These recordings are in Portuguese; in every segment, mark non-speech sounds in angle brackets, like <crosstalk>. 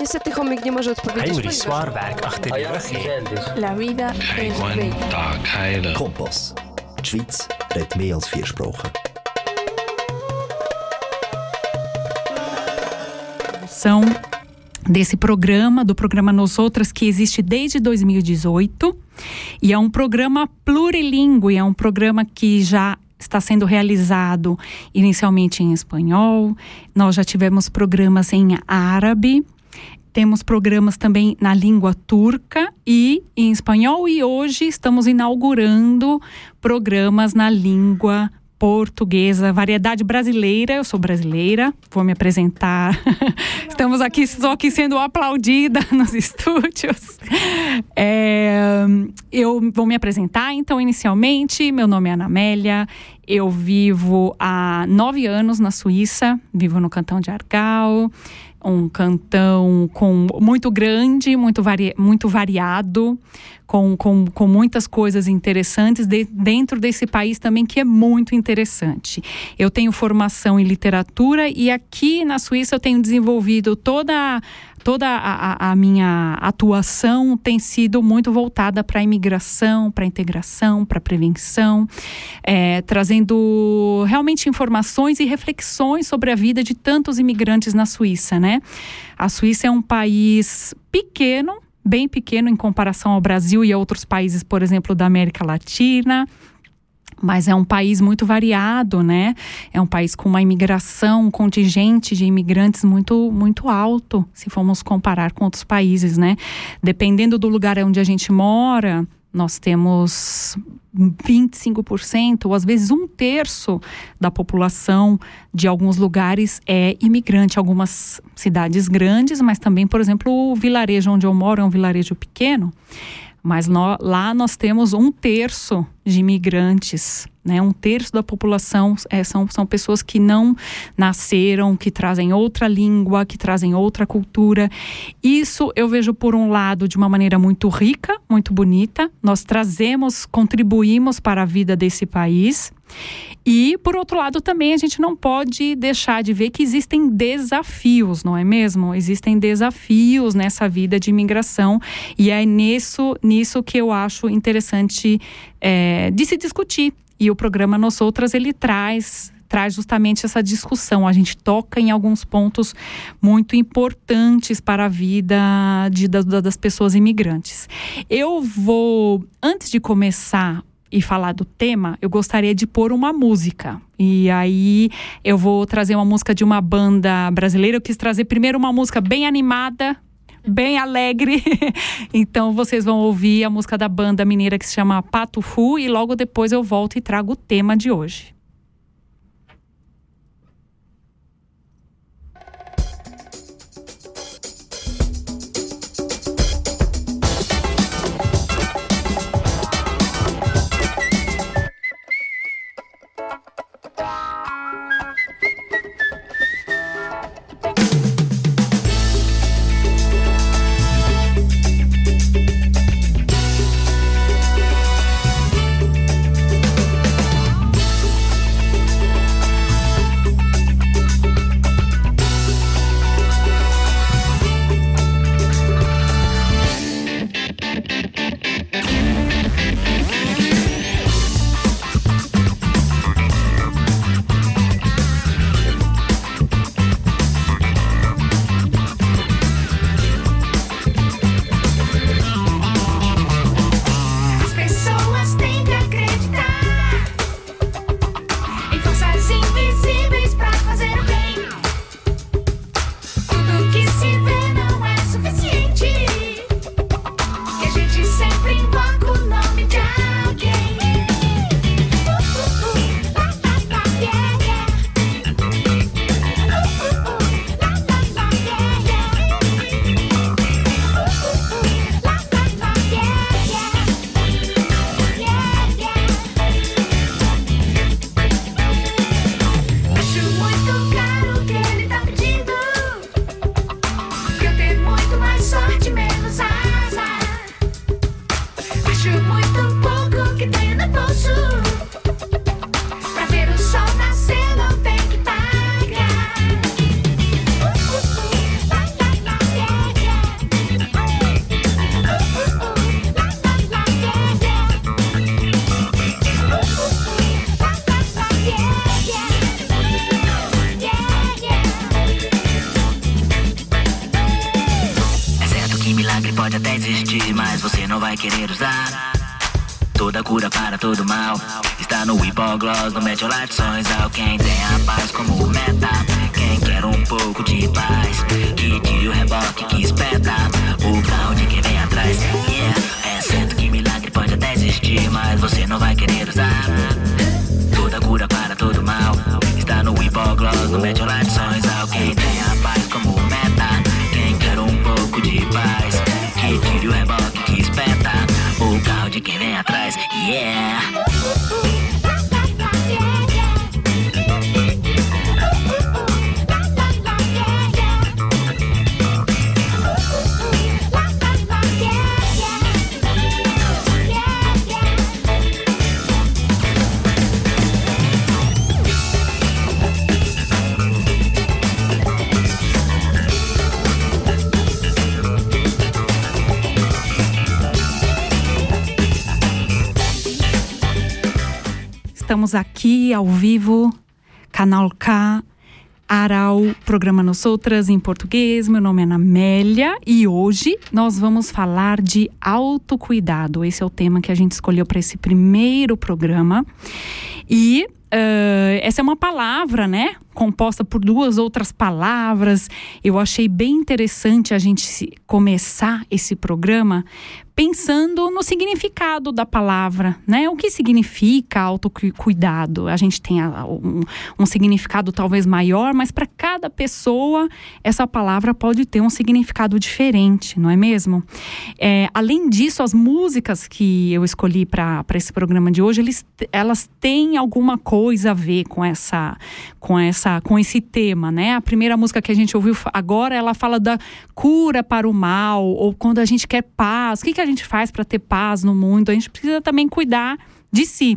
Niestety chomik nie może odpowiedzieć. Ponieważ- Swarberg Woche. La vida es bella. Kompass. Die Schweiz redet mehr als vier Sprachen. São desse programa, do programa Nos Outras, que existe desde 2018. E é um programa plurilingüe, é um programa que já está sendo realizado inicialmente em espanhol. Nós já tivemos programas em árabe. Temos programas também na língua turca e em espanhol. E hoje estamos inaugurando programas na língua portuguesa, variedade brasileira. Eu sou brasileira, vou me apresentar. <laughs> Estamos aqui, estou aqui sendo aplaudida <laughs> nos estúdios. É, eu vou me apresentar, então, inicialmente. Meu nome é Ana Amélia. Eu vivo há nove anos na Suíça, vivo no cantão de Argau um cantão com muito grande, muito, vari, muito variado, com, com, com muitas coisas interessantes de, dentro desse país também que é muito interessante. Eu tenho formação em literatura e aqui na Suíça eu tenho desenvolvido toda toda a, a, minha atuação tem sido muito voltada para a imigração, para a integração, para a prevenção, é, trazendo realmente informações e reflexões sobre a vida de tantos imigrantes na Suíça, né? A Suíça é um país pequeno, bem pequeno em comparação ao Brasil e a outros países, por exemplo, da América Latina mas é um país muito variado, né? É um país com uma imigração, um contingente de imigrantes muito, muito alto, se formos comparar com outros países, né? Dependendo do lugar onde a gente mora, nós temos 25%, ou às vezes um terço da população de alguns lugares é imigrante. Algumas cidades grandes, mas também, por exemplo, o vilarejo onde eu moro é um vilarejo pequeno. Mas lá nós temos um terço de imigrantes, né? Um terço da população é, são, são pessoas que não nasceram, que trazem outra língua, que trazem outra cultura. Isso eu vejo por um lado de uma maneira muito rica, muito bonita. Nós trazemos, contribuímos para a vida desse país. E, por outro lado, também a gente não pode deixar de ver que existem desafios, não é mesmo? Existem desafios nessa vida de imigração e é nisso, nisso que eu acho interessante é, de se discutir. E o programa Nós Outras, ele traz traz justamente essa discussão. A gente toca em alguns pontos muito importantes para a vida de, da- da- das pessoas imigrantes. Eu vou, antes de começar e falar do tema, eu gostaria de pôr uma música. E aí eu vou trazer uma música de uma banda brasileira. Eu quis trazer primeiro uma música bem animada, bem alegre. <laughs> então vocês vão ouvir a música da banda mineira que se chama Pato Fu e logo depois eu volto e trago o tema de hoje. No Hipogloss, no Metiolate Sonhos. Quem tem a Estamos aqui ao vivo, Canal K, Aral, programa Nos Outras em português. Meu nome é Anamélia e hoje nós vamos falar de autocuidado. Esse é o tema que a gente escolheu para esse primeiro programa. E uh, essa é uma palavra, né? Composta por duas outras palavras. Eu achei bem interessante a gente começar esse programa pensando no significado da palavra, né? O que significa autocuidado? A gente tem um, um significado talvez maior, mas para cada pessoa essa palavra pode ter um significado diferente, não é mesmo? É, além disso, as músicas que eu escolhi para esse programa de hoje, eles, elas têm alguma coisa a ver com essa, com essa, com esse tema, né? A primeira música que a gente ouviu agora, ela fala da cura para o mal ou quando a gente quer paz. O que, que a gente faz para ter paz no mundo, a gente precisa também cuidar de si.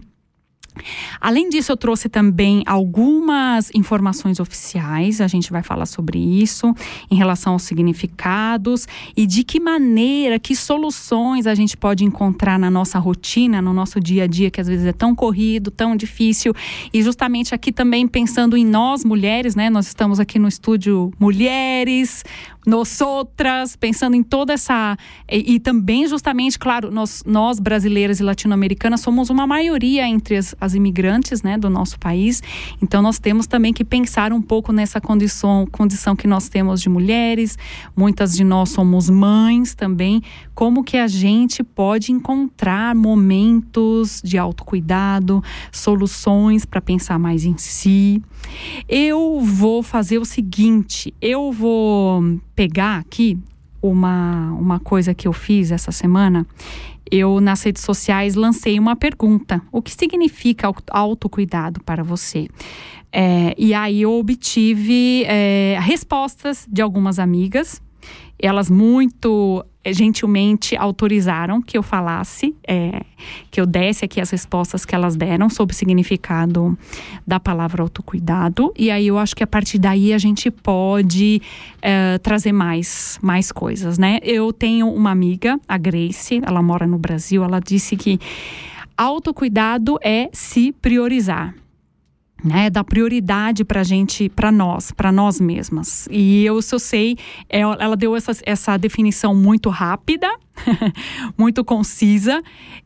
Além disso, eu trouxe também algumas informações oficiais, a gente vai falar sobre isso, em relação aos significados e de que maneira, que soluções a gente pode encontrar na nossa rotina, no nosso dia a dia, que às vezes é tão corrido, tão difícil. E justamente aqui também pensando em nós mulheres, né? Nós estamos aqui no estúdio Mulheres, nós outras, pensando em toda essa. E, e, também, justamente, claro, nós, nós brasileiras e latino-americanas somos uma maioria entre as, as, imigrantes né, do nosso país. Então, nós temos também que pensar um pouco nessa condição, condição que nós temos de mulheres. Muitas de nós somos mães também. Como que a gente pode encontrar momentos de autocuidado, soluções para pensar mais em si. Eu vou fazer o seguinte: eu vou pegar aqui uma, uma coisa que eu fiz essa semana. Eu, nas redes sociais, lancei uma pergunta: o que significa autocuidado para você? É, e aí eu obtive é, respostas de algumas amigas elas muito gentilmente autorizaram que eu falasse, é, que eu desse aqui as respostas que elas deram sobre o significado da palavra autocuidado. E aí eu acho que a partir daí a gente pode é, trazer mais, mais coisas, né? Eu tenho uma amiga, a Grace, ela mora no Brasil, ela disse que autocuidado é se priorizar né, dar prioridade para gente, para nós, para nós mesmas. E eu, se eu sei, é, ela deu essa, essa definição muito rápida, <laughs> muito concisa,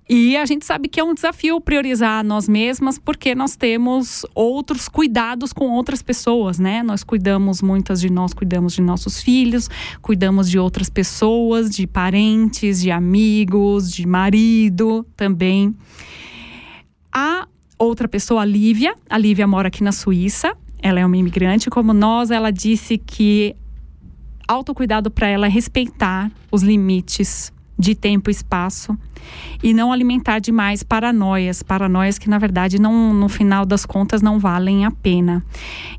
e a gente sabe que é um desafio priorizar nós mesmas, porque nós temos outros cuidados com outras pessoas, né? Nós cuidamos, muitas de nós cuidamos de nossos filhos, cuidamos de outras pessoas, de parentes, de amigos, de marido também. A outra pessoa, a Lívia. A Lívia mora aqui na Suíça. Ela é uma imigrante como nós. Ela disse que autocuidado para ela é respeitar os limites de tempo e espaço e não alimentar demais paranoias, paranoias que na verdade não, no final das contas não valem a pena.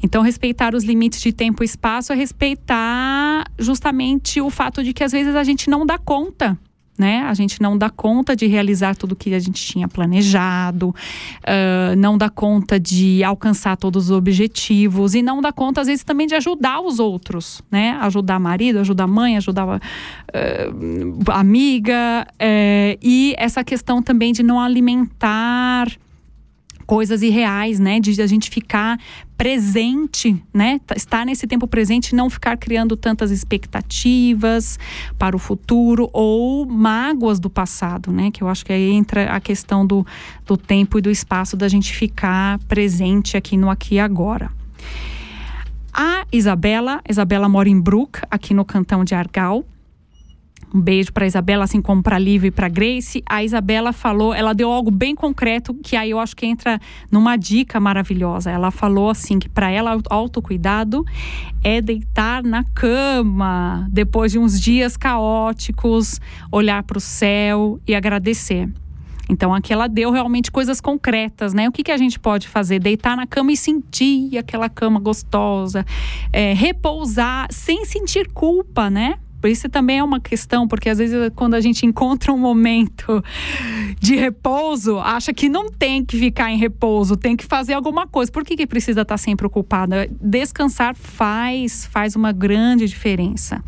Então respeitar os limites de tempo e espaço é respeitar justamente o fato de que às vezes a gente não dá conta né? A gente não dá conta de realizar tudo que a gente tinha planejado, uh, não dá conta de alcançar todos os objetivos e não dá conta, às vezes, também de ajudar os outros, né? Ajudar marido, ajudar mãe, ajudar uh, amiga. Uh, e essa questão também de não alimentar coisas irreais, né? De a gente ficar presente, né? Estar nesse tempo presente não ficar criando tantas expectativas para o futuro ou mágoas do passado, né? Que eu acho que aí entra a questão do, do tempo e do espaço da gente ficar presente aqui no aqui e agora. A Isabela, Isabela mora em Brook, aqui no cantão de Argal. Um beijo para Isabela, assim como para Lívia e para Grace. A Isabela falou, ela deu algo bem concreto que aí eu acho que entra numa dica maravilhosa. Ela falou assim que para ela autocuidado é deitar na cama depois de uns dias caóticos, olhar para o céu e agradecer. Então aqui ela deu realmente coisas concretas, né? O que, que a gente pode fazer? Deitar na cama e sentir aquela cama gostosa, é, repousar sem sentir culpa, né? Isso também é uma questão, porque às vezes quando a gente encontra um momento de repouso, acha que não tem que ficar em repouso, tem que fazer alguma coisa. Por que, que precisa estar sempre ocupada? Descansar faz, faz uma grande diferença.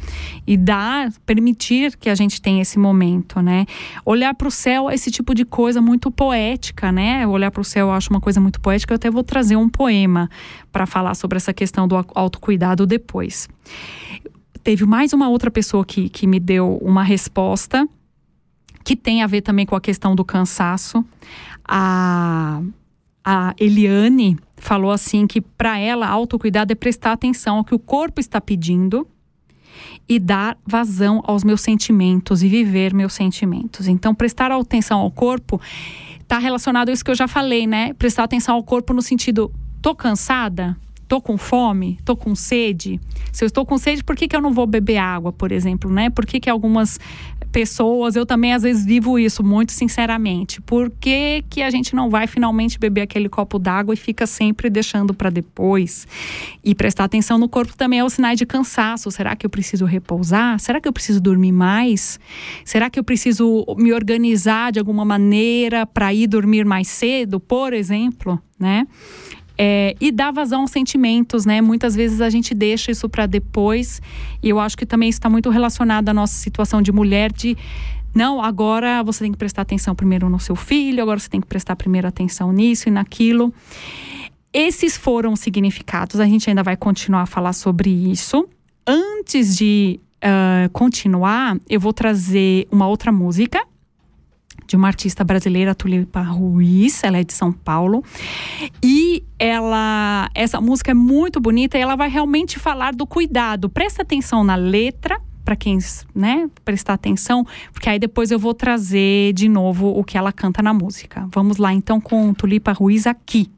E dar, permitir que a gente tenha esse momento, né? Olhar para o céu é esse tipo de coisa muito poética, né? Olhar para o céu eu acho uma coisa muito poética. Eu até vou trazer um poema para falar sobre essa questão do autocuidado depois teve mais uma outra pessoa que, que me deu uma resposta que tem a ver também com a questão do cansaço. A, a Eliane falou assim que para ela autocuidado é prestar atenção ao que o corpo está pedindo e dar vazão aos meus sentimentos e viver meus sentimentos. Então, prestar atenção ao corpo está relacionado a isso que eu já falei, né? Prestar atenção ao corpo no sentido, tô cansada? Tô com fome? Tô com sede? Se eu estou com sede, por que, que eu não vou beber água, por exemplo, né? Por que, que algumas pessoas, eu também às vezes vivo isso muito sinceramente. Por que, que a gente não vai finalmente beber aquele copo d'água e fica sempre deixando para depois? E prestar atenção no corpo também é o sinal de cansaço. Será que eu preciso repousar? Será que eu preciso dormir mais? Será que eu preciso me organizar de alguma maneira para ir dormir mais cedo, por exemplo, né? É, e dar vazão aos sentimentos, né? Muitas vezes a gente deixa isso para depois, e eu acho que também está muito relacionado à nossa situação de mulher, de não, agora você tem que prestar atenção primeiro no seu filho, agora você tem que prestar primeiro atenção nisso e naquilo. Esses foram os significados, a gente ainda vai continuar a falar sobre isso. Antes de uh, continuar, eu vou trazer uma outra música de uma artista brasileira, Tulipa Ruiz, ela é de São Paulo. E ela, essa música é muito bonita e ela vai realmente falar do cuidado. Presta atenção na letra, para quem, né, prestar atenção, porque aí depois eu vou trazer de novo o que ela canta na música. Vamos lá então com Tulipa Ruiz aqui.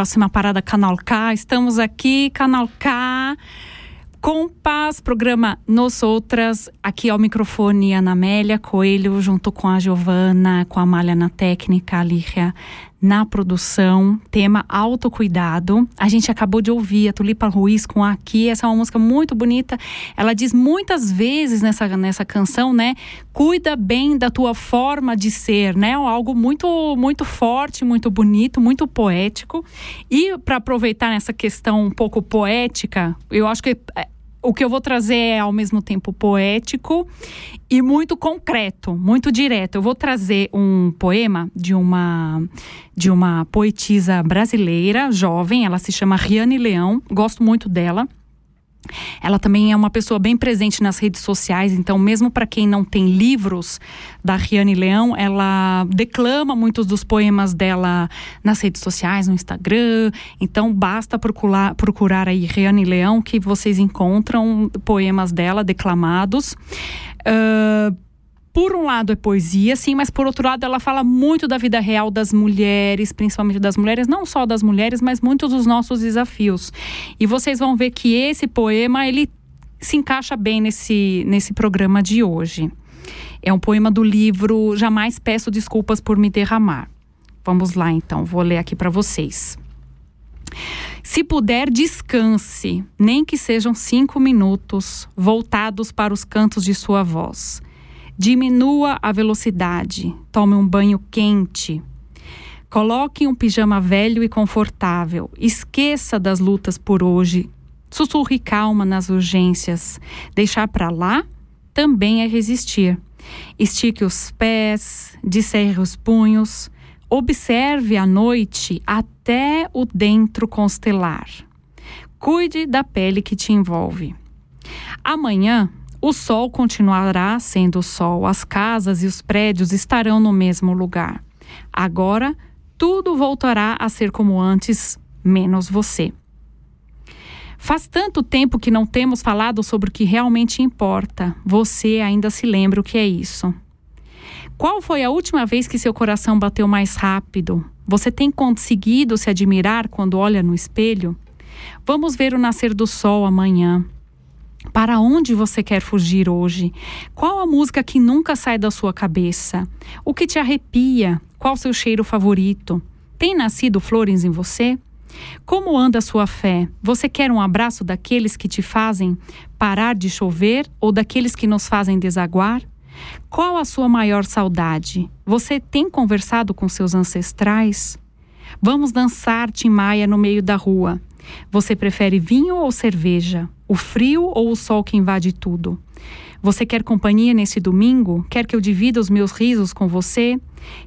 Próxima parada, Canal K. Estamos aqui, Canal K. Paz, programa Nos Outras, aqui ao microfone Ana Amélia Coelho, junto com a Giovana, com a Malha na técnica, a Lígia na produção, tema autocuidado. A gente acabou de ouvir a Tulipa Ruiz com Aqui, essa é uma música muito bonita. Ela diz muitas vezes nessa, nessa canção, né? Cuida bem da tua forma de ser, né? Algo muito muito forte, muito bonito, muito poético. E para aproveitar nessa questão um pouco poética, eu acho que é, o que eu vou trazer é ao mesmo tempo poético e muito concreto, muito direto. Eu vou trazer um poema de uma de uma poetisa brasileira, jovem, ela se chama Riane Leão, gosto muito dela. Ela também é uma pessoa bem presente nas redes sociais, então, mesmo para quem não tem livros da Riane Leão, ela declama muitos dos poemas dela nas redes sociais, no Instagram. Então, basta procurar, procurar aí Riane Leão que vocês encontram poemas dela declamados. Uh, por um lado é poesia, sim, mas por outro lado ela fala muito da vida real das mulheres, principalmente das mulheres, não só das mulheres, mas muitos dos nossos desafios. E vocês vão ver que esse poema ele se encaixa bem nesse, nesse programa de hoje. É um poema do livro Jamais Peço Desculpas por Me Derramar. Vamos lá então, vou ler aqui para vocês. Se puder, descanse, nem que sejam cinco minutos, voltados para os cantos de sua voz. Diminua a velocidade, tome um banho quente. Coloque um pijama velho e confortável. Esqueça das lutas por hoje. Sussurre calma nas urgências. Deixar para lá também é resistir. Estique os pés, descerre os punhos. Observe a noite até o dentro constelar. Cuide da pele que te envolve. Amanhã o sol continuará sendo o sol, as casas e os prédios estarão no mesmo lugar. Agora, tudo voltará a ser como antes, menos você. Faz tanto tempo que não temos falado sobre o que realmente importa. Você ainda se lembra o que é isso? Qual foi a última vez que seu coração bateu mais rápido? Você tem conseguido se admirar quando olha no espelho? Vamos ver o nascer do sol amanhã. Para onde você quer fugir hoje? Qual a música que nunca sai da sua cabeça? O que te arrepia? Qual seu cheiro favorito? Tem nascido flores em você? Como anda a sua fé? Você quer um abraço daqueles que te fazem parar de chover ou daqueles que nos fazem desaguar? Qual a sua maior saudade? Você tem conversado com seus ancestrais? Vamos dançar Tim Maia no meio da rua. Você prefere vinho ou cerveja? O frio ou o sol que invade tudo? Você quer companhia nesse domingo? Quer que eu divida os meus risos com você?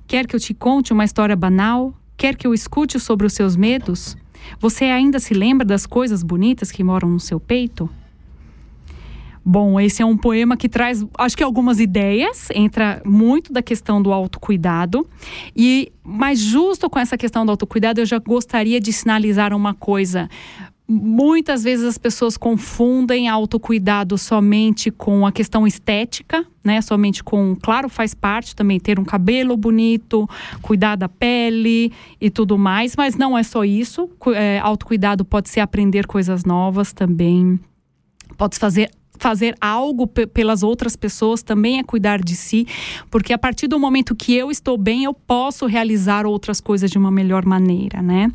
Quer que eu te conte uma história banal? Quer que eu escute sobre os seus medos? Você ainda se lembra das coisas bonitas que moram no seu peito? Bom, esse é um poema que traz, acho que algumas ideias, entra muito da questão do autocuidado. E, mas justo com essa questão do autocuidado, eu já gostaria de sinalizar uma coisa. Muitas vezes as pessoas confundem autocuidado somente com a questão estética, né? Somente com, claro, faz parte também ter um cabelo bonito, cuidar da pele e tudo mais, mas não é só isso. É, autocuidado pode ser aprender coisas novas também. Pode fazer fazer algo pelas outras pessoas também é cuidar de si, porque a partir do momento que eu estou bem, eu posso realizar outras coisas de uma melhor maneira, né?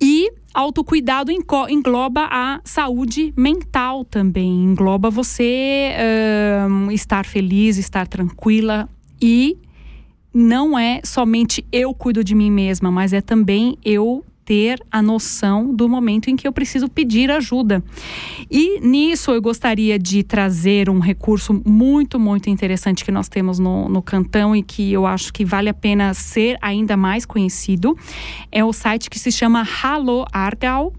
E autocuidado engloba a saúde mental também, engloba você uh, estar feliz, estar tranquila e não é somente eu cuido de mim mesma, mas é também eu ter a noção do momento em que eu preciso pedir ajuda. E nisso eu gostaria de trazer um recurso muito, muito interessante que nós temos no, no Cantão e que eu acho que vale a pena ser ainda mais conhecido. É o site que se chama Halo Argal.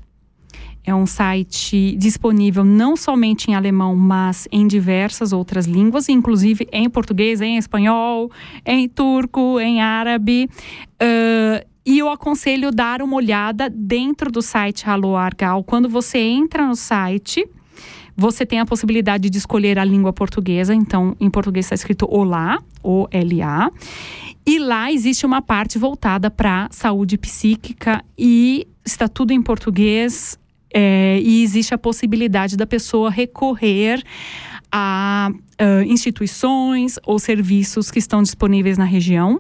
É um site disponível não somente em alemão, mas em diversas outras línguas, inclusive em português, em espanhol, em turco, em árabe. Uh, e eu aconselho dar uma olhada dentro do site Halo Argal. Quando você entra no site, Você tem a possibilidade de escolher a língua portuguesa, então em português está escrito Olá, O-L-A. E lá existe uma parte voltada para saúde psíquica e está tudo em português. É, e existe a possibilidade da pessoa recorrer a uh, instituições ou serviços que estão disponíveis na região.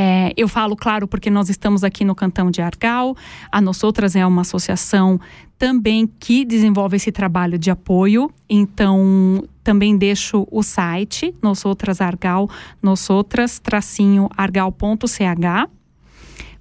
É, eu falo, claro, porque nós estamos aqui no Cantão de Argal. A Nós Outras é uma associação também que desenvolve esse trabalho de apoio. Então, também deixo o site Nós Outras Argal, nosotras-argal.ch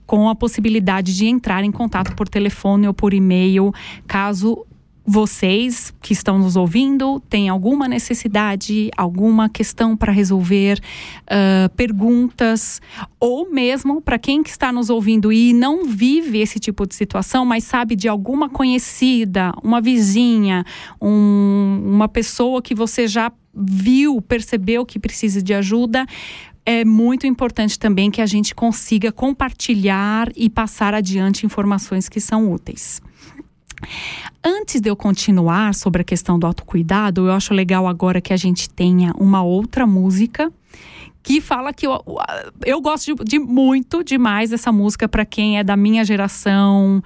com a possibilidade de entrar em contato por telefone ou por e-mail, caso vocês que estão nos ouvindo têm alguma necessidade, alguma questão para resolver, uh, perguntas, ou mesmo para quem que está nos ouvindo e não vive esse tipo de situação, mas sabe de alguma conhecida, uma vizinha, um, uma pessoa que você já viu, percebeu que precisa de ajuda, é muito importante também que a gente consiga compartilhar e passar adiante informações que são úteis. Antes de eu continuar sobre a questão do autocuidado, eu acho legal agora que a gente tenha uma outra música que fala que eu, eu gosto de, de muito demais dessa música para quem é da minha geração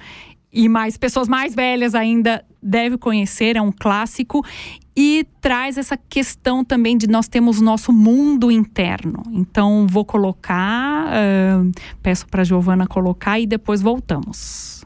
e mais pessoas mais velhas ainda deve conhecer, é um clássico e traz essa questão também de nós temos nosso mundo interno. Então vou colocar, uh, peço para Giovana colocar e depois voltamos.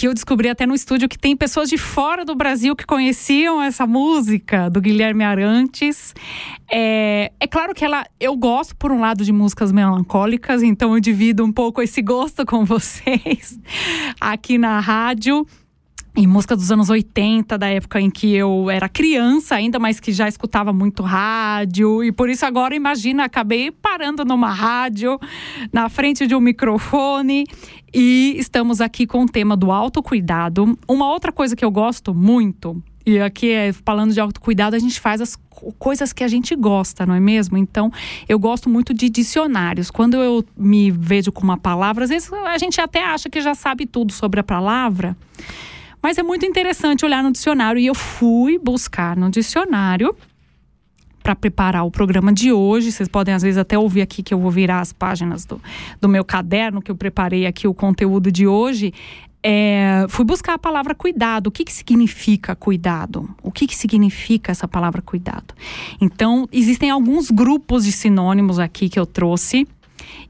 Aqui eu descobri até no estúdio que tem pessoas de fora do Brasil que conheciam essa música do Guilherme Arantes. É, é claro que ela, eu gosto, por um lado, de músicas melancólicas, então eu divido um pouco esse gosto com <laughs> vocês aqui na rádio e música dos anos 80, da época em que eu era criança ainda, mas que já escutava muito rádio. E por isso agora, imagina, acabei parando numa rádio, na frente de um microfone. E estamos aqui com o tema do autocuidado. Uma outra coisa que eu gosto muito, e aqui é falando de autocuidado, a gente faz as coisas que a gente gosta, não é mesmo? Então, eu gosto muito de dicionários. Quando eu me vejo com uma palavra, às vezes a gente até acha que já sabe tudo sobre a palavra. Mas é muito interessante olhar no dicionário e eu fui buscar no dicionário para preparar o programa de hoje. Vocês podem, às vezes, até ouvir aqui que eu vou virar as páginas do, do meu caderno, que eu preparei aqui o conteúdo de hoje. É, fui buscar a palavra cuidado. O que, que significa cuidado? O que, que significa essa palavra cuidado? Então, existem alguns grupos de sinônimos aqui que eu trouxe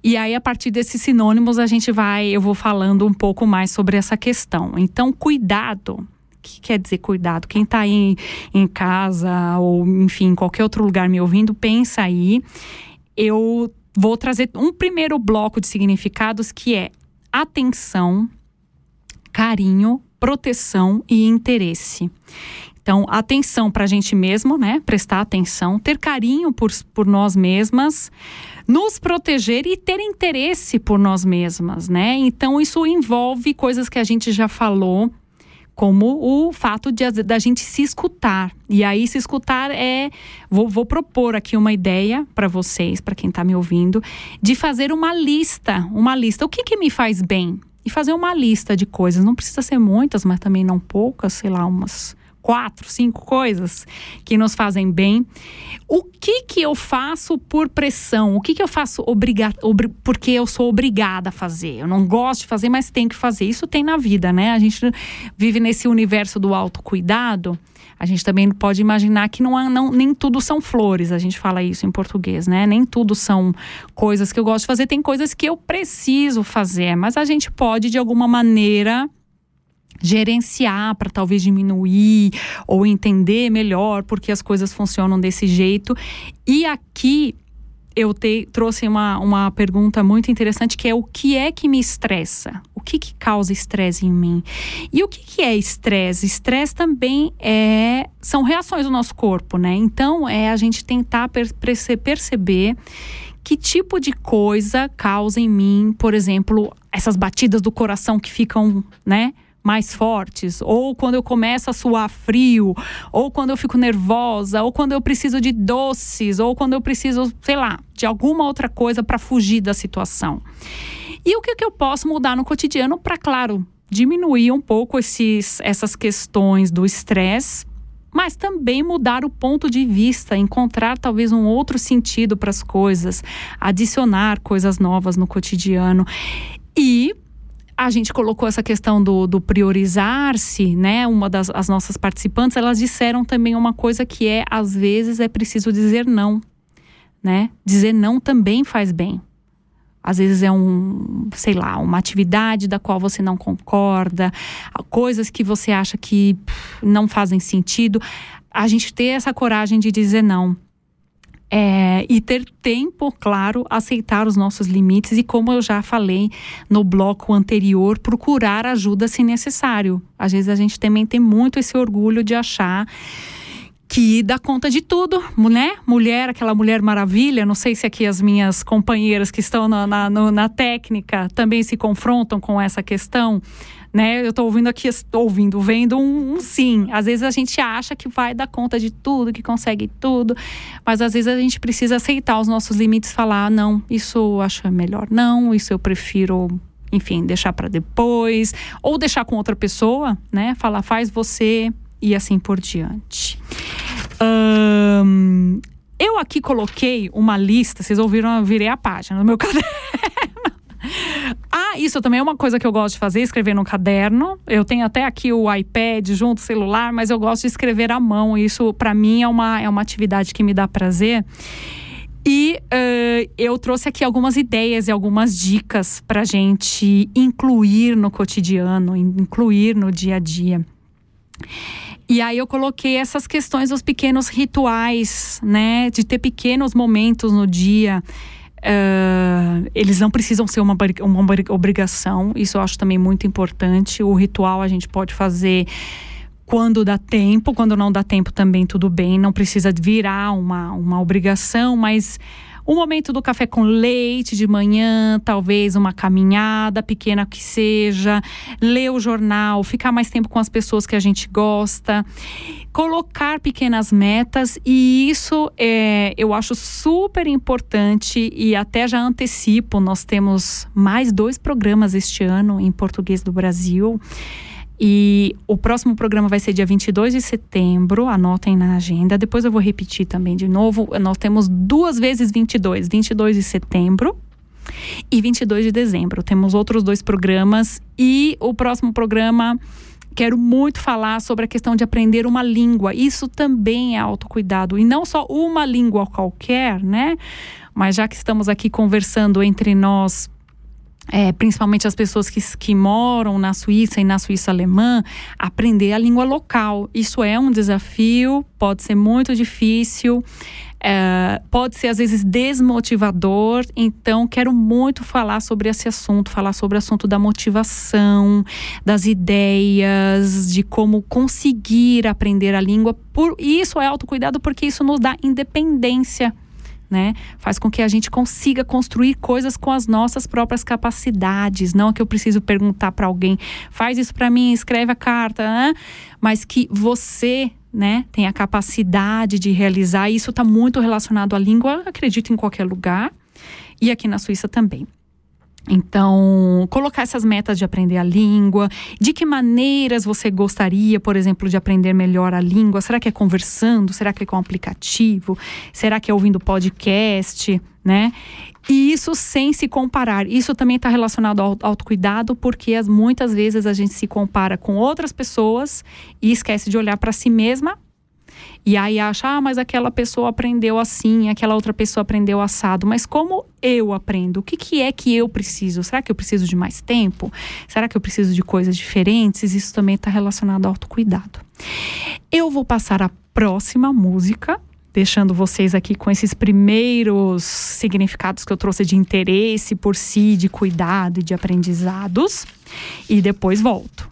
e aí, a partir desses sinônimos, a gente vai, eu vou falando um pouco mais sobre essa questão. Então, cuidado. O que quer dizer cuidado? Quem está aí em casa ou, enfim, em qualquer outro lugar me ouvindo, pensa aí. Eu vou trazer um primeiro bloco de significados que é atenção, carinho, proteção e interesse. Então, atenção para a gente mesmo, né? Prestar atenção, ter carinho por, por nós mesmas, nos proteger e ter interesse por nós mesmas, né? Então, isso envolve coisas que a gente já falou, como o fato de da gente se escutar. E aí, se escutar é. Vou, vou propor aqui uma ideia para vocês, para quem está me ouvindo, de fazer uma lista. Uma lista. O que, que me faz bem? E fazer uma lista de coisas. Não precisa ser muitas, mas também não poucas, sei lá, umas quatro, cinco coisas que nos fazem bem. O que que eu faço por pressão? O que que eu faço obriga obri porque eu sou obrigada a fazer? Eu não gosto de fazer, mas tenho que fazer. Isso tem na vida, né? A gente vive nesse universo do autocuidado. A gente também pode imaginar que não, não nem tudo são flores. A gente fala isso em português, né? Nem tudo são coisas que eu gosto de fazer. Tem coisas que eu preciso fazer, mas a gente pode de alguma maneira gerenciar para talvez diminuir ou entender melhor porque as coisas funcionam desse jeito. E aqui eu te, trouxe uma, uma pergunta muito interessante que é o que é que me estressa? O que, que causa estresse em mim? E o que, que é estresse? Estresse também é são reações do nosso corpo, né? Então é a gente tentar per, perceber que tipo de coisa causa em mim, por exemplo, essas batidas do coração que ficam, né? Mais fortes, ou quando eu começo a suar frio, ou quando eu fico nervosa, ou quando eu preciso de doces, ou quando eu preciso, sei lá, de alguma outra coisa para fugir da situação. E o que, que eu posso mudar no cotidiano para, claro, diminuir um pouco esses, essas questões do estresse, mas também mudar o ponto de vista, encontrar talvez um outro sentido para as coisas, adicionar coisas novas no cotidiano. E a gente colocou essa questão do, do priorizar-se, né? Uma das as nossas participantes, elas disseram também uma coisa que é, às vezes, é preciso dizer não, né? Dizer não também faz bem. Às vezes é um, sei lá, uma atividade da qual você não concorda, coisas que você acha que não fazem sentido. A gente ter essa coragem de dizer não. É, e ter tempo, claro, aceitar os nossos limites e, como eu já falei no bloco anterior, procurar ajuda se necessário. Às vezes a gente também tem muito esse orgulho de achar que dá conta de tudo, né? Mulher, aquela mulher maravilha. Não sei se aqui as minhas companheiras que estão na, na, na técnica também se confrontam com essa questão né? Eu tô ouvindo aqui, ouvindo, vendo um, um, sim. Às vezes a gente acha que vai dar conta de tudo, que consegue tudo, mas às vezes a gente precisa aceitar os nossos limites, falar, não, isso eu acho melhor, não, isso eu prefiro enfim, deixar para depois, ou deixar com outra pessoa, né? Falar, faz você e assim por diante. Eu aqui coloquei uma lista, vocês ouviram, eu virei a página no meu <laughs> caderno. Ah, isso também é uma coisa que eu gosto de fazer, escrever no caderno. Eu tenho até aqui o iPad junto, celular, mas eu gosto de escrever à mão. Isso, para mim, é uma, é uma atividade que me dá prazer. E uh, eu trouxe aqui algumas ideias e algumas dicas para gente incluir no cotidiano, incluir no dia a dia. E aí eu coloquei essas questões dos pequenos rituais, né? De ter pequenos momentos no dia. Uh, eles não precisam ser uma, uma obrigação, isso eu acho também muito importante. O ritual a gente pode fazer quando dá tempo, quando não dá tempo também tudo bem, não precisa virar uma, uma obrigação, mas o momento do café com leite de manhã, talvez uma caminhada pequena que seja, ler o jornal, ficar mais tempo com as pessoas que a gente gosta, colocar pequenas metas e isso é, eu acho super importante e até já antecipo, nós temos mais dois programas este ano em português do Brasil. E o próximo programa vai ser dia 22 de setembro, anotem na agenda. Depois eu vou repetir também de novo. Nós temos duas vezes 22, 22 de setembro e 22 de dezembro. Temos outros dois programas e o próximo programa quero muito falar sobre a questão de aprender uma língua. Isso também é autocuidado e não só uma língua qualquer, né? Mas já que estamos aqui conversando entre nós é, principalmente as pessoas que, que moram na Suíça e na Suíça alemã, aprender a língua local. Isso é um desafio, pode ser muito difícil. É, pode ser às vezes desmotivador, então quero muito falar sobre esse assunto, falar sobre o assunto da motivação, das ideias, de como conseguir aprender a língua. Por isso é autocuidado porque isso nos dá independência né? Faz com que a gente consiga construir coisas com as nossas próprias capacidades, não que eu preciso perguntar para alguém, faz isso para mim, escreve a carta, né? mas que você né, tem a capacidade de realizar. Isso está muito relacionado à língua, acredito em qualquer lugar e aqui na Suíça também. Então, colocar essas metas de aprender a língua, de que maneiras você gostaria, por exemplo, de aprender melhor a língua? Será que é conversando? Será que é com aplicativo? Será que é ouvindo podcast, né? E isso sem se comparar. Isso também está relacionado ao autocuidado, porque as, muitas vezes a gente se compara com outras pessoas e esquece de olhar para si mesma e aí acha, ah, mas aquela pessoa aprendeu assim, aquela outra pessoa aprendeu assado. Mas como eu aprendo? O que, que é que eu preciso? Será que eu preciso de mais tempo? Será que eu preciso de coisas diferentes? Isso também está relacionado ao autocuidado. Eu vou passar a próxima música deixando vocês aqui com esses primeiros significados que eu trouxe de interesse por si, de cuidado e de aprendizados. E depois volto.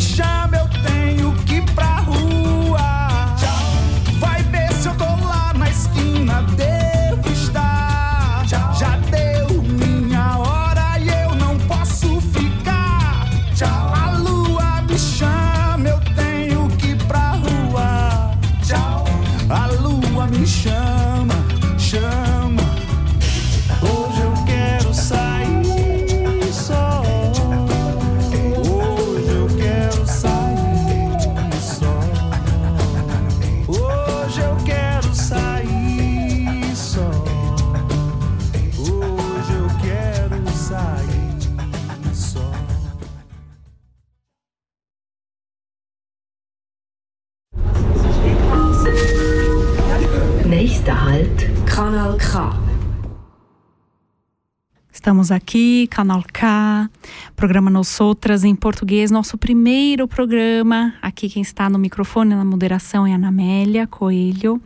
shine. Estamos aqui, Canal K, programa Nós Outras em português, nosso primeiro programa. Aqui quem está no microfone na moderação é a Anamélia Coelho.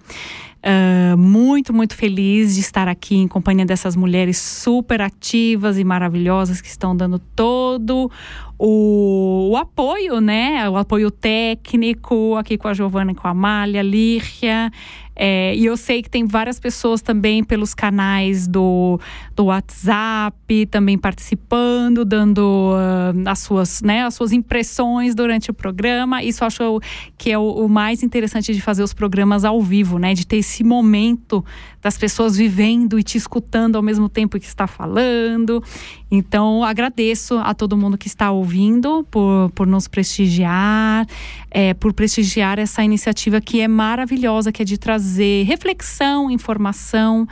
Uh, muito, muito feliz de estar aqui em companhia dessas mulheres super ativas e maravilhosas que estão dando todo o, o, apoio, né? O apoio técnico aqui com a Giovana e com a Amália, Líria. É, e eu sei que tem várias pessoas também pelos canais do, do WhatsApp, também participando, dando uh, as, suas, né, as suas impressões durante o programa. Isso eu acho que é o, o mais interessante de fazer os programas ao vivo, né? De ter esse momento das pessoas vivendo e te escutando ao mesmo tempo que está falando. Então, agradeço a todo mundo que está ouvindo por, por nos prestigiar, é, por prestigiar essa iniciativa que é maravilhosa, que é de trazer reflexão, informação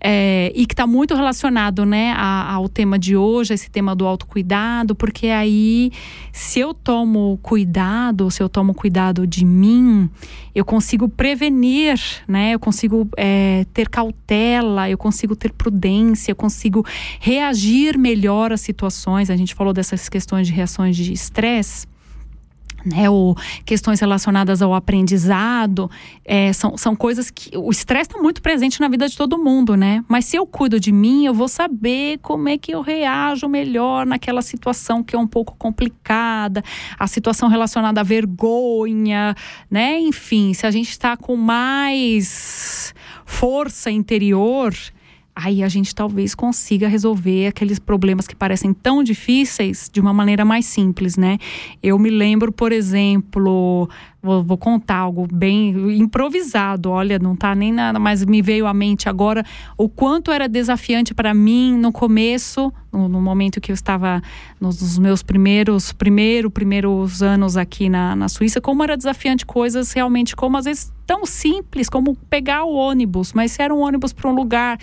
é, e que está muito relacionado né, ao tema de hoje, esse tema do autocuidado, porque aí, se eu tomo cuidado, se eu tomo cuidado de mim, eu consigo prevenir, né? Eu consigo é, ter cautela, eu consigo ter prudência, eu consigo reagir melhor às situações. A gente falou dessas questões de reações de estresse né, ou questões relacionadas ao aprendizado, é, são, são coisas que. O estresse está muito presente na vida de todo mundo, né? Mas se eu cuido de mim, eu vou saber como é que eu reajo melhor naquela situação que é um pouco complicada, a situação relacionada à vergonha, né? Enfim, se a gente está com mais força interior aí a gente talvez consiga resolver aqueles problemas que parecem tão difíceis de uma maneira mais simples, né? Eu me lembro, por exemplo, vou, vou contar algo bem improvisado, olha, não tá nem nada, mas me veio à mente agora o quanto era desafiante para mim no começo, no, no, momento que eu estava nos meus primeiros, primeiro, primeiros anos aqui na, na Suíça, como era desafiante coisas realmente como às vezes tão simples como pegar o ônibus, mas se era um ônibus para um lugar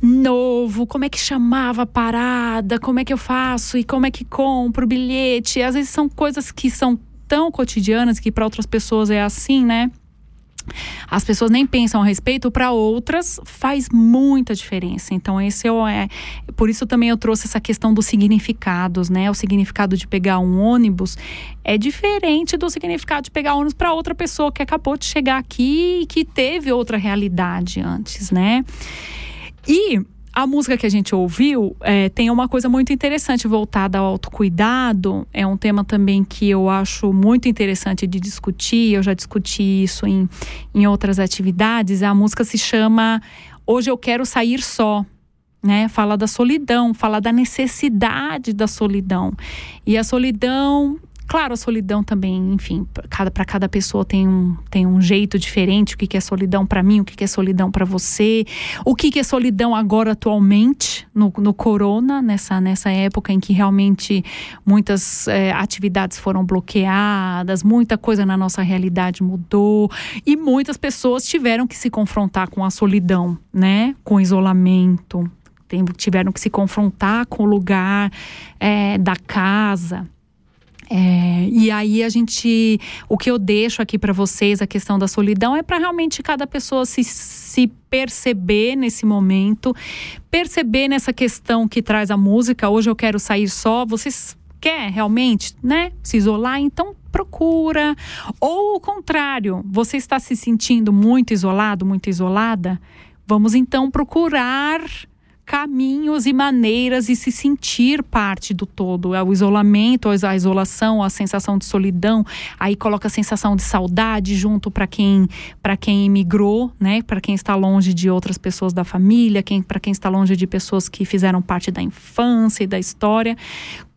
novo, como é que chamava a parada, como é que eu faço e como é que compro o bilhete. Às vezes são coisas que são tão cotidianas que para outras pessoas é assim, né? As pessoas nem pensam a respeito, para outras faz muita diferença. Então, esse é, é. Por isso também eu trouxe essa questão dos significados, né? O significado de pegar um ônibus é diferente do significado de pegar ônibus para outra pessoa que acabou de chegar aqui e que teve outra realidade antes, né? E a música que a gente ouviu é, tem uma coisa muito interessante voltada ao autocuidado. É um tema também que eu acho muito interessante de discutir. Eu já discuti isso em, em outras atividades. A música se chama Hoje Eu Quero Sair Só. Né? Fala da solidão, fala da necessidade da solidão. E a solidão Claro, a solidão também, enfim, para cada, cada pessoa tem um, tem um jeito diferente. O que, que é solidão para mim, o que, que é solidão para você, o que, que é solidão agora atualmente, no, no corona, nessa, nessa época em que realmente muitas é, atividades foram bloqueadas, muita coisa na nossa realidade mudou e muitas pessoas tiveram que se confrontar com a solidão, né? Com o isolamento, tiveram que se confrontar com o lugar é, da casa é, e aí a gente, o que eu deixo aqui para vocês, a questão da solidão, é para realmente cada pessoa se, se perceber nesse momento, perceber nessa questão que traz a música. Hoje eu quero sair só. Vocês quer realmente, né, se isolar? Então procura. Ou o contrário, você está se sentindo muito isolado, muito isolada? Vamos então procurar caminhos e maneiras e se sentir parte do todo. É o isolamento, a isolação, a sensação de solidão, aí coloca a sensação de saudade junto para quem para quem imigrou, né? Para quem está longe de outras pessoas da família, quem para quem está longe de pessoas que fizeram parte da infância e da história.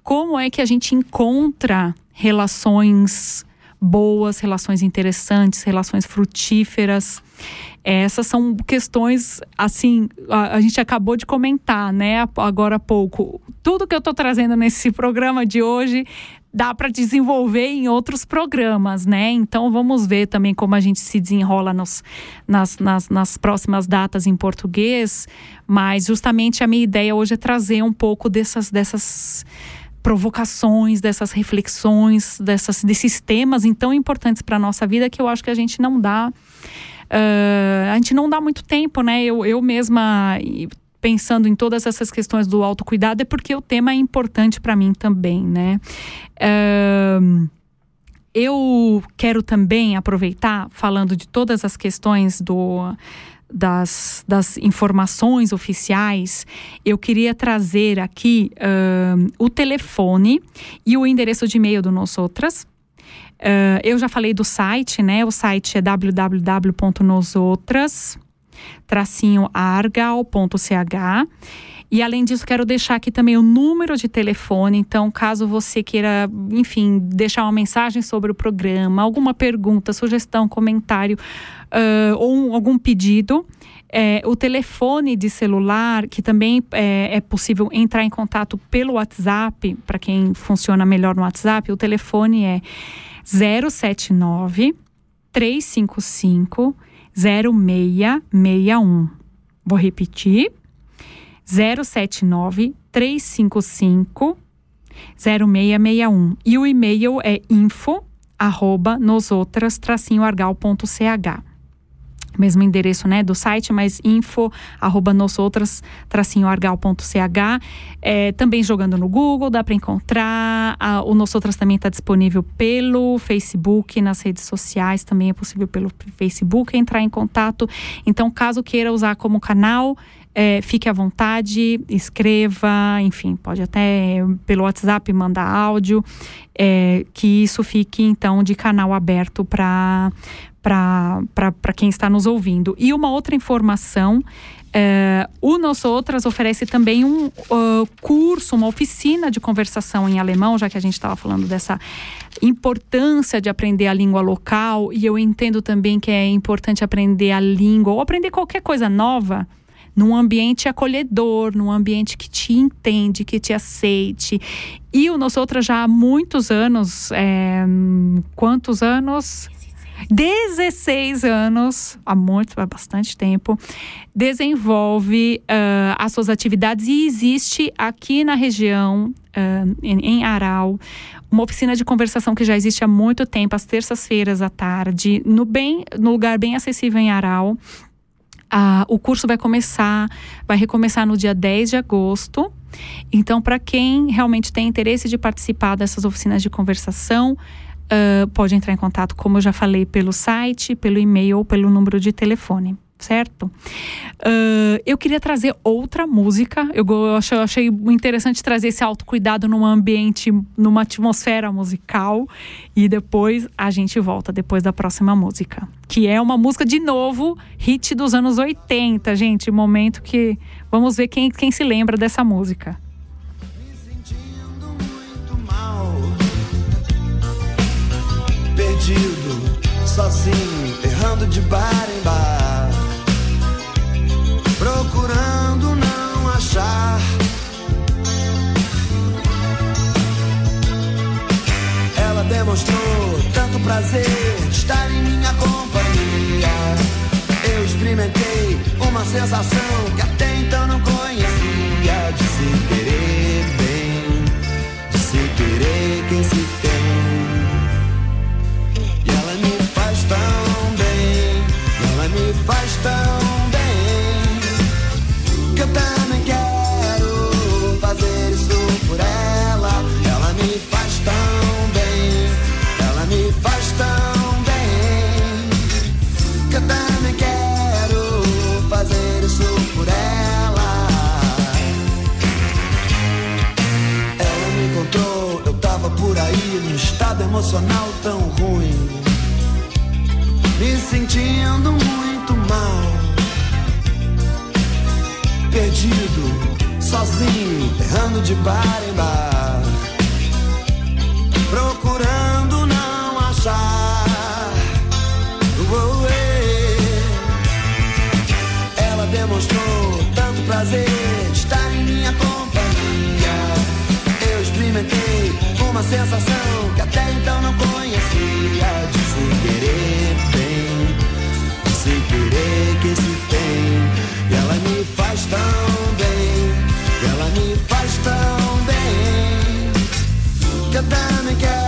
Como é que a gente encontra relações boas, relações interessantes, relações frutíferas. Essas são questões, assim, a, a gente acabou de comentar, né, agora há pouco. Tudo que eu estou trazendo nesse <laughs> programa de hoje dá para desenvolver em outros programas, né? Então vamos ver também como a gente se desenrola nos, nas, nas, nas, próximas datas em português. Mas justamente a minha ideia hoje é trazer um pouco dessas, dessas provocações, dessas reflexões, dessas, desses temas tão importantes para a nossa vida que eu acho que a gente não dá. Uh, a gente não dá muito tempo, né? Eu, eu mesma pensando em todas essas questões do autocuidado é porque o tema é importante para mim também, né? Uh, eu quero também aproveitar, falando de todas as questões do das, das informações oficiais, eu queria trazer aqui uh, o telefone e o endereço de e-mail do Nós Outras. Uh, eu já falei do site, né? O site é www.nosotras-argal.ch. E além disso, quero deixar aqui também o número de telefone. Então, caso você queira, enfim, deixar uma mensagem sobre o programa, alguma pergunta, sugestão, comentário uh, ou um, algum pedido, é, o telefone de celular, que também é, é, possível entrar em contato pelo WhatsApp, para quem funciona melhor no WhatsApp, o telefone é 079 355 0661. Vou repetir. 079 355 0661. E o e-mail é info arroba nosotras-argal.ch mesmo endereço né, do site, mas info arroba nosotras-argal.ch. É, também jogando no Google, dá para encontrar. A, o Nosotras também está disponível pelo Facebook, nas redes sociais, também é possível pelo Facebook entrar em contato. Então, caso queira usar como canal, é, fique à vontade, escreva, enfim, pode até pelo WhatsApp mandar áudio, é, que isso fique então de canal aberto para para quem está nos ouvindo. E uma outra informação é, o Nosso Outras oferece também um uh, curso, uma oficina de conversação em alemão, já que a gente estava falando dessa importância de aprender a língua local, e eu entendo também que é importante aprender a língua ou aprender qualquer coisa nova num ambiente acolhedor, num ambiente que te entende, que te aceite. E o Nosso Outras já há muitos anos, é, quantos anos? 16 anos, há muito, há bastante tempo, desenvolve uh, as suas atividades e existe aqui na região, uh, em, Aral, uma oficina de conversação que já existe há muito tempo, às terças-feiras à tarde, no, bem, no lugar bem acessível em Aral. Uh, o curso vai começar, vai recomeçar no dia 10 de agosto. Então, para quem realmente tem interesse de participar dessas oficinas de conversação, uh, pode entrar em contato, como eu já falei, pelo site, pelo e-mail ou pelo número de telefone certo? Uh, eu queria trazer outra música. Eu, eu, achei, eu achei interessante trazer esse autocuidado num ambiente, numa atmosfera musical. E depois a gente volta depois da próxima música. Que é uma música, de novo, hit dos anos 80, gente. Momento que. Vamos ver quem, quem se lembra dessa música. Perdido, sozinho, errando de bar em bar, procurando não achar. Ela demonstrou tanto prazer de estar em minha companhia. Eu experimentei uma sensação que até então não conhecia de se querer bem, de se querer quem se emocional tão ruim, me sentindo muito mal, perdido, sozinho, errando de bar em bar, procurando não achar. Eh. Ela demonstrou tanto prazer de estar em minha companhia. Eu experimentei uma sensação que até então não conhecia. De sem querer bem, de sem querer que se tem. E ela me faz tão bem, e ela me faz tão bem. Que eu também quero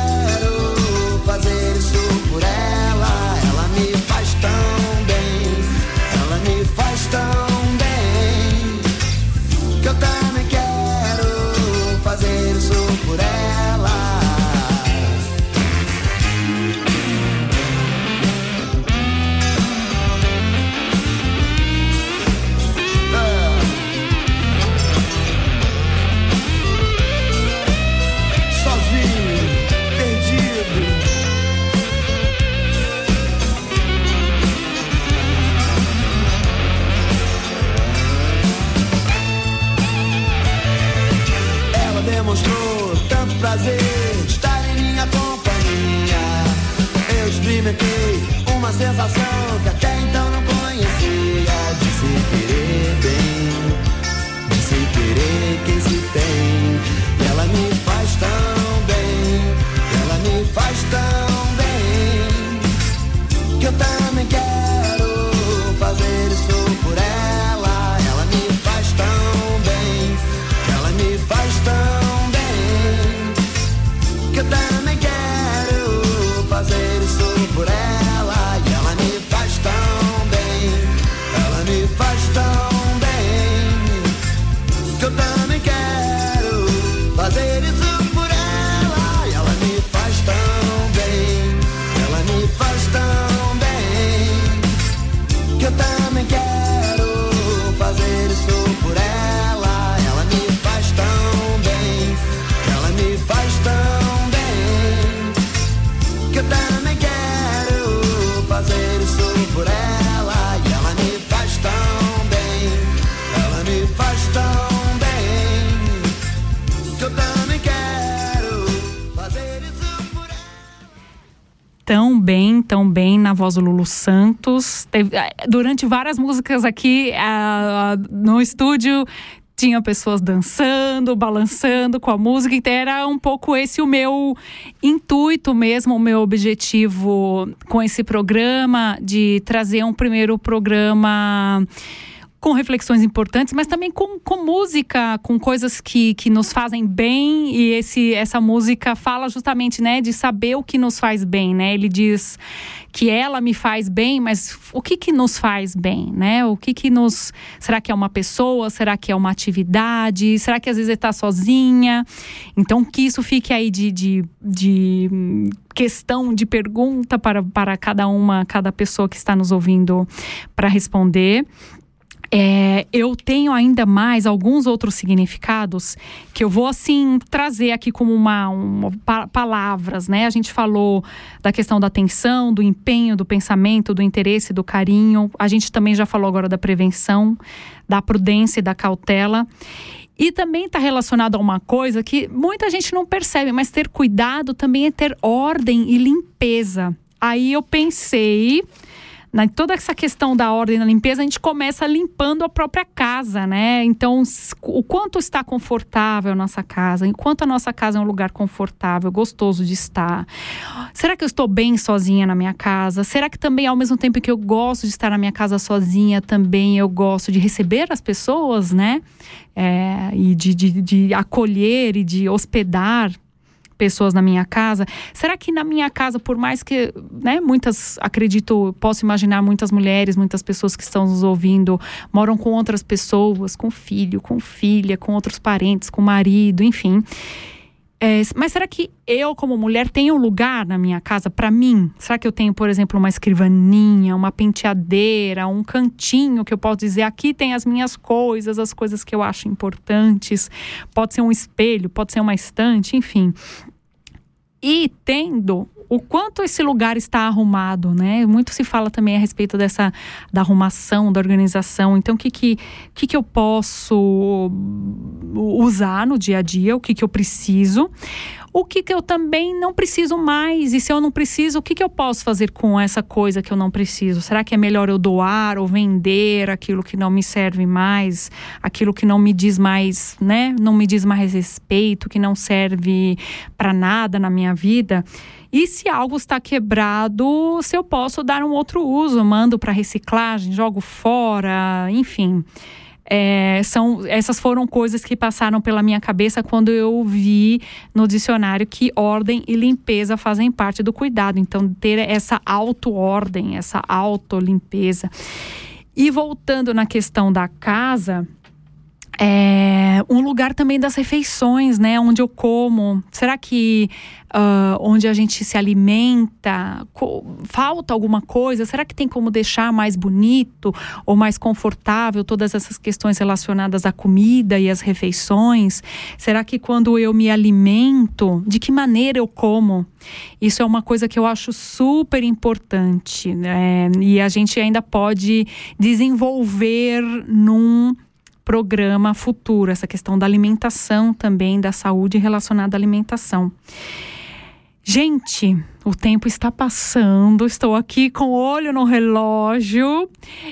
tão bem, tão bem na voz do Lulu Santos. Teve- eh, durante várias músicas aqui ah, no estúdio tinha pessoas dançando, balançando com a música, então era um pouco esse o meu intuito mesmo, o meu objetivo com esse programa de trazer um primeiro programa com reflexões importantes, mas também com, com música, com coisas que, que nos fazem bem. E esse, essa música fala justamente né, de saber o que nos faz bem. Né? Ele diz que ela me faz bem, mas o que, que nos faz bem? Né? O que, que nos. Será que é uma pessoa? Será que é uma atividade? Será que às vezes está sozinha? Então, que isso fique aí de, de, de hum, questão, de pergunta para, para cada uma, cada pessoa que está nos ouvindo para responder. É, eu tenho ainda mais alguns outros significados que eu vou assim trazer aqui como uma, uma pa- palavras, né? A gente falou da questão da atenção, do empenho, do pensamento, do interesse, do carinho. A gente também já falou agora da prevenção, da prudência e da cautela. E também está relacionado a uma coisa que muita gente não percebe, mas ter cuidado também é ter ordem e limpeza. Aí eu pensei na toda essa questão da ordem da limpeza, a gente começa limpando a própria casa, né? Então, o quanto está confortável a nossa casa, enquanto a nossa casa é um lugar confortável, gostoso de estar. Será que eu estou bem sozinha na minha casa? Será que também, ao mesmo tempo que eu gosto de estar na minha casa sozinha, também eu gosto de receber as pessoas, né? É, e de, de, de acolher e de hospedar pessoas na minha casa. Será que na minha casa, por mais que, né, muitas, acredito, posso imaginar muitas mulheres, muitas pessoas que estão nos ouvindo, moram com outras pessoas, com filho, com filha, com outros parentes, com marido, enfim. É, mas será que eu, como mulher, tenho um lugar na minha casa para mim? Será que eu tenho, por exemplo, uma escrivaninha, uma penteadeira, um cantinho que eu posso dizer aqui tem as minhas coisas, as coisas que eu acho importantes? Pode ser um espelho, pode ser uma estante, enfim. E tendo o quanto esse lugar está arrumado, né? Muito se fala também a respeito dessa da arrumação, da organização. Então, o que que, que, que eu posso usar no dia a dia? O que que eu preciso? O que, que eu também não preciso mais? E se eu não preciso, o que, que eu posso fazer com essa coisa que eu não preciso? Será que é melhor eu doar ou vender aquilo que não me serve mais, aquilo que não me diz mais, né? Não me diz mais respeito, que não serve para nada na minha vida? E se algo está quebrado, se eu posso dar um outro uso, mando para reciclagem, jogo fora, enfim. É, são, essas foram coisas que passaram pela minha cabeça quando eu vi no dicionário que ordem e limpeza fazem parte do cuidado. Então, ter essa auto-ordem, essa auto-limpeza. E voltando na questão da casa, é, um lugar também das refeições, né? Onde eu como. Será que uh, onde a gente se alimenta falta alguma coisa? Será que tem como deixar mais bonito ou mais confortável todas essas questões relacionadas à comida e às refeições? Será que quando eu me alimento, de que maneira eu como? Isso é uma coisa que eu acho super importante. Né? E a gente ainda pode desenvolver num programa futuro, essa questão da alimentação também, da saúde relacionada à alimentação. Gente, o tempo está passando, estou aqui com o olho no relógio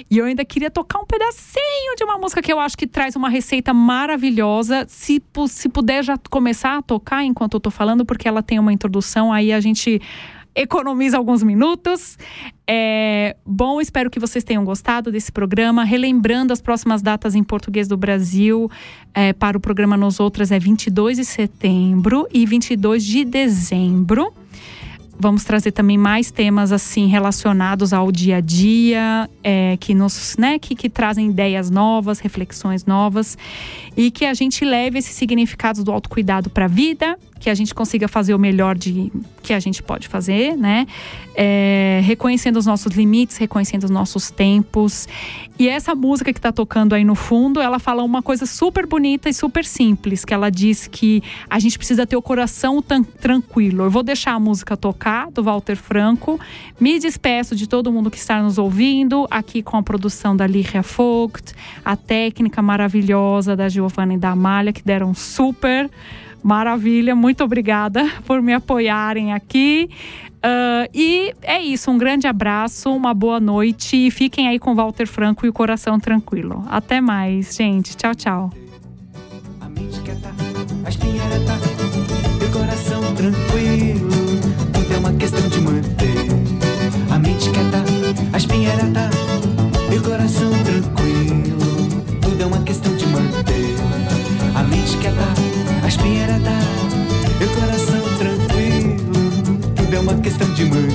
e eu ainda queria tocar um pedacinho de uma música que eu acho que traz uma receita maravilhosa. Se, se puder já começar a tocar enquanto eu estou falando, porque ela tem uma introdução, aí a gente economiza alguns minutos. É, bom, espero que vocês tenham gostado desse programa. Relembrando as próximas datas em português do Brasil é, para o programa Nos Outras é 22 de setembro e 22 de dezembro. Vamos trazer também mais temas assim relacionados ao dia a dia, é, que nos, né, que, que trazem ideias novas, reflexões novas e que a gente leve esses significados do autocuidado para a vida que a gente consiga fazer o melhor de que a gente pode fazer, né? É, reconhecendo os nossos limites, reconhecendo os nossos tempos. E essa música que está tocando aí no fundo, ela fala uma coisa super bonita e super simples, que ela diz que a gente precisa ter o coração tranquilo. Eu vou deixar a música tocar do Walter Franco. Me despeço de todo mundo que está nos ouvindo, aqui com a produção da Líria Vogt, a técnica maravilhosa da Giovanna e da Amália, que deram super Maravilha, muito obrigada <laughs> por me apoiarem aqui. Uh, e é isso, um grande abraço, uma boa noite e fiquem aí com Walter Franco e o coração tranquilo. Até mais, gente. Tchau, tchau. A mente a e o coração tranquilo. Tudo é uma questão de manter. A mente a de manter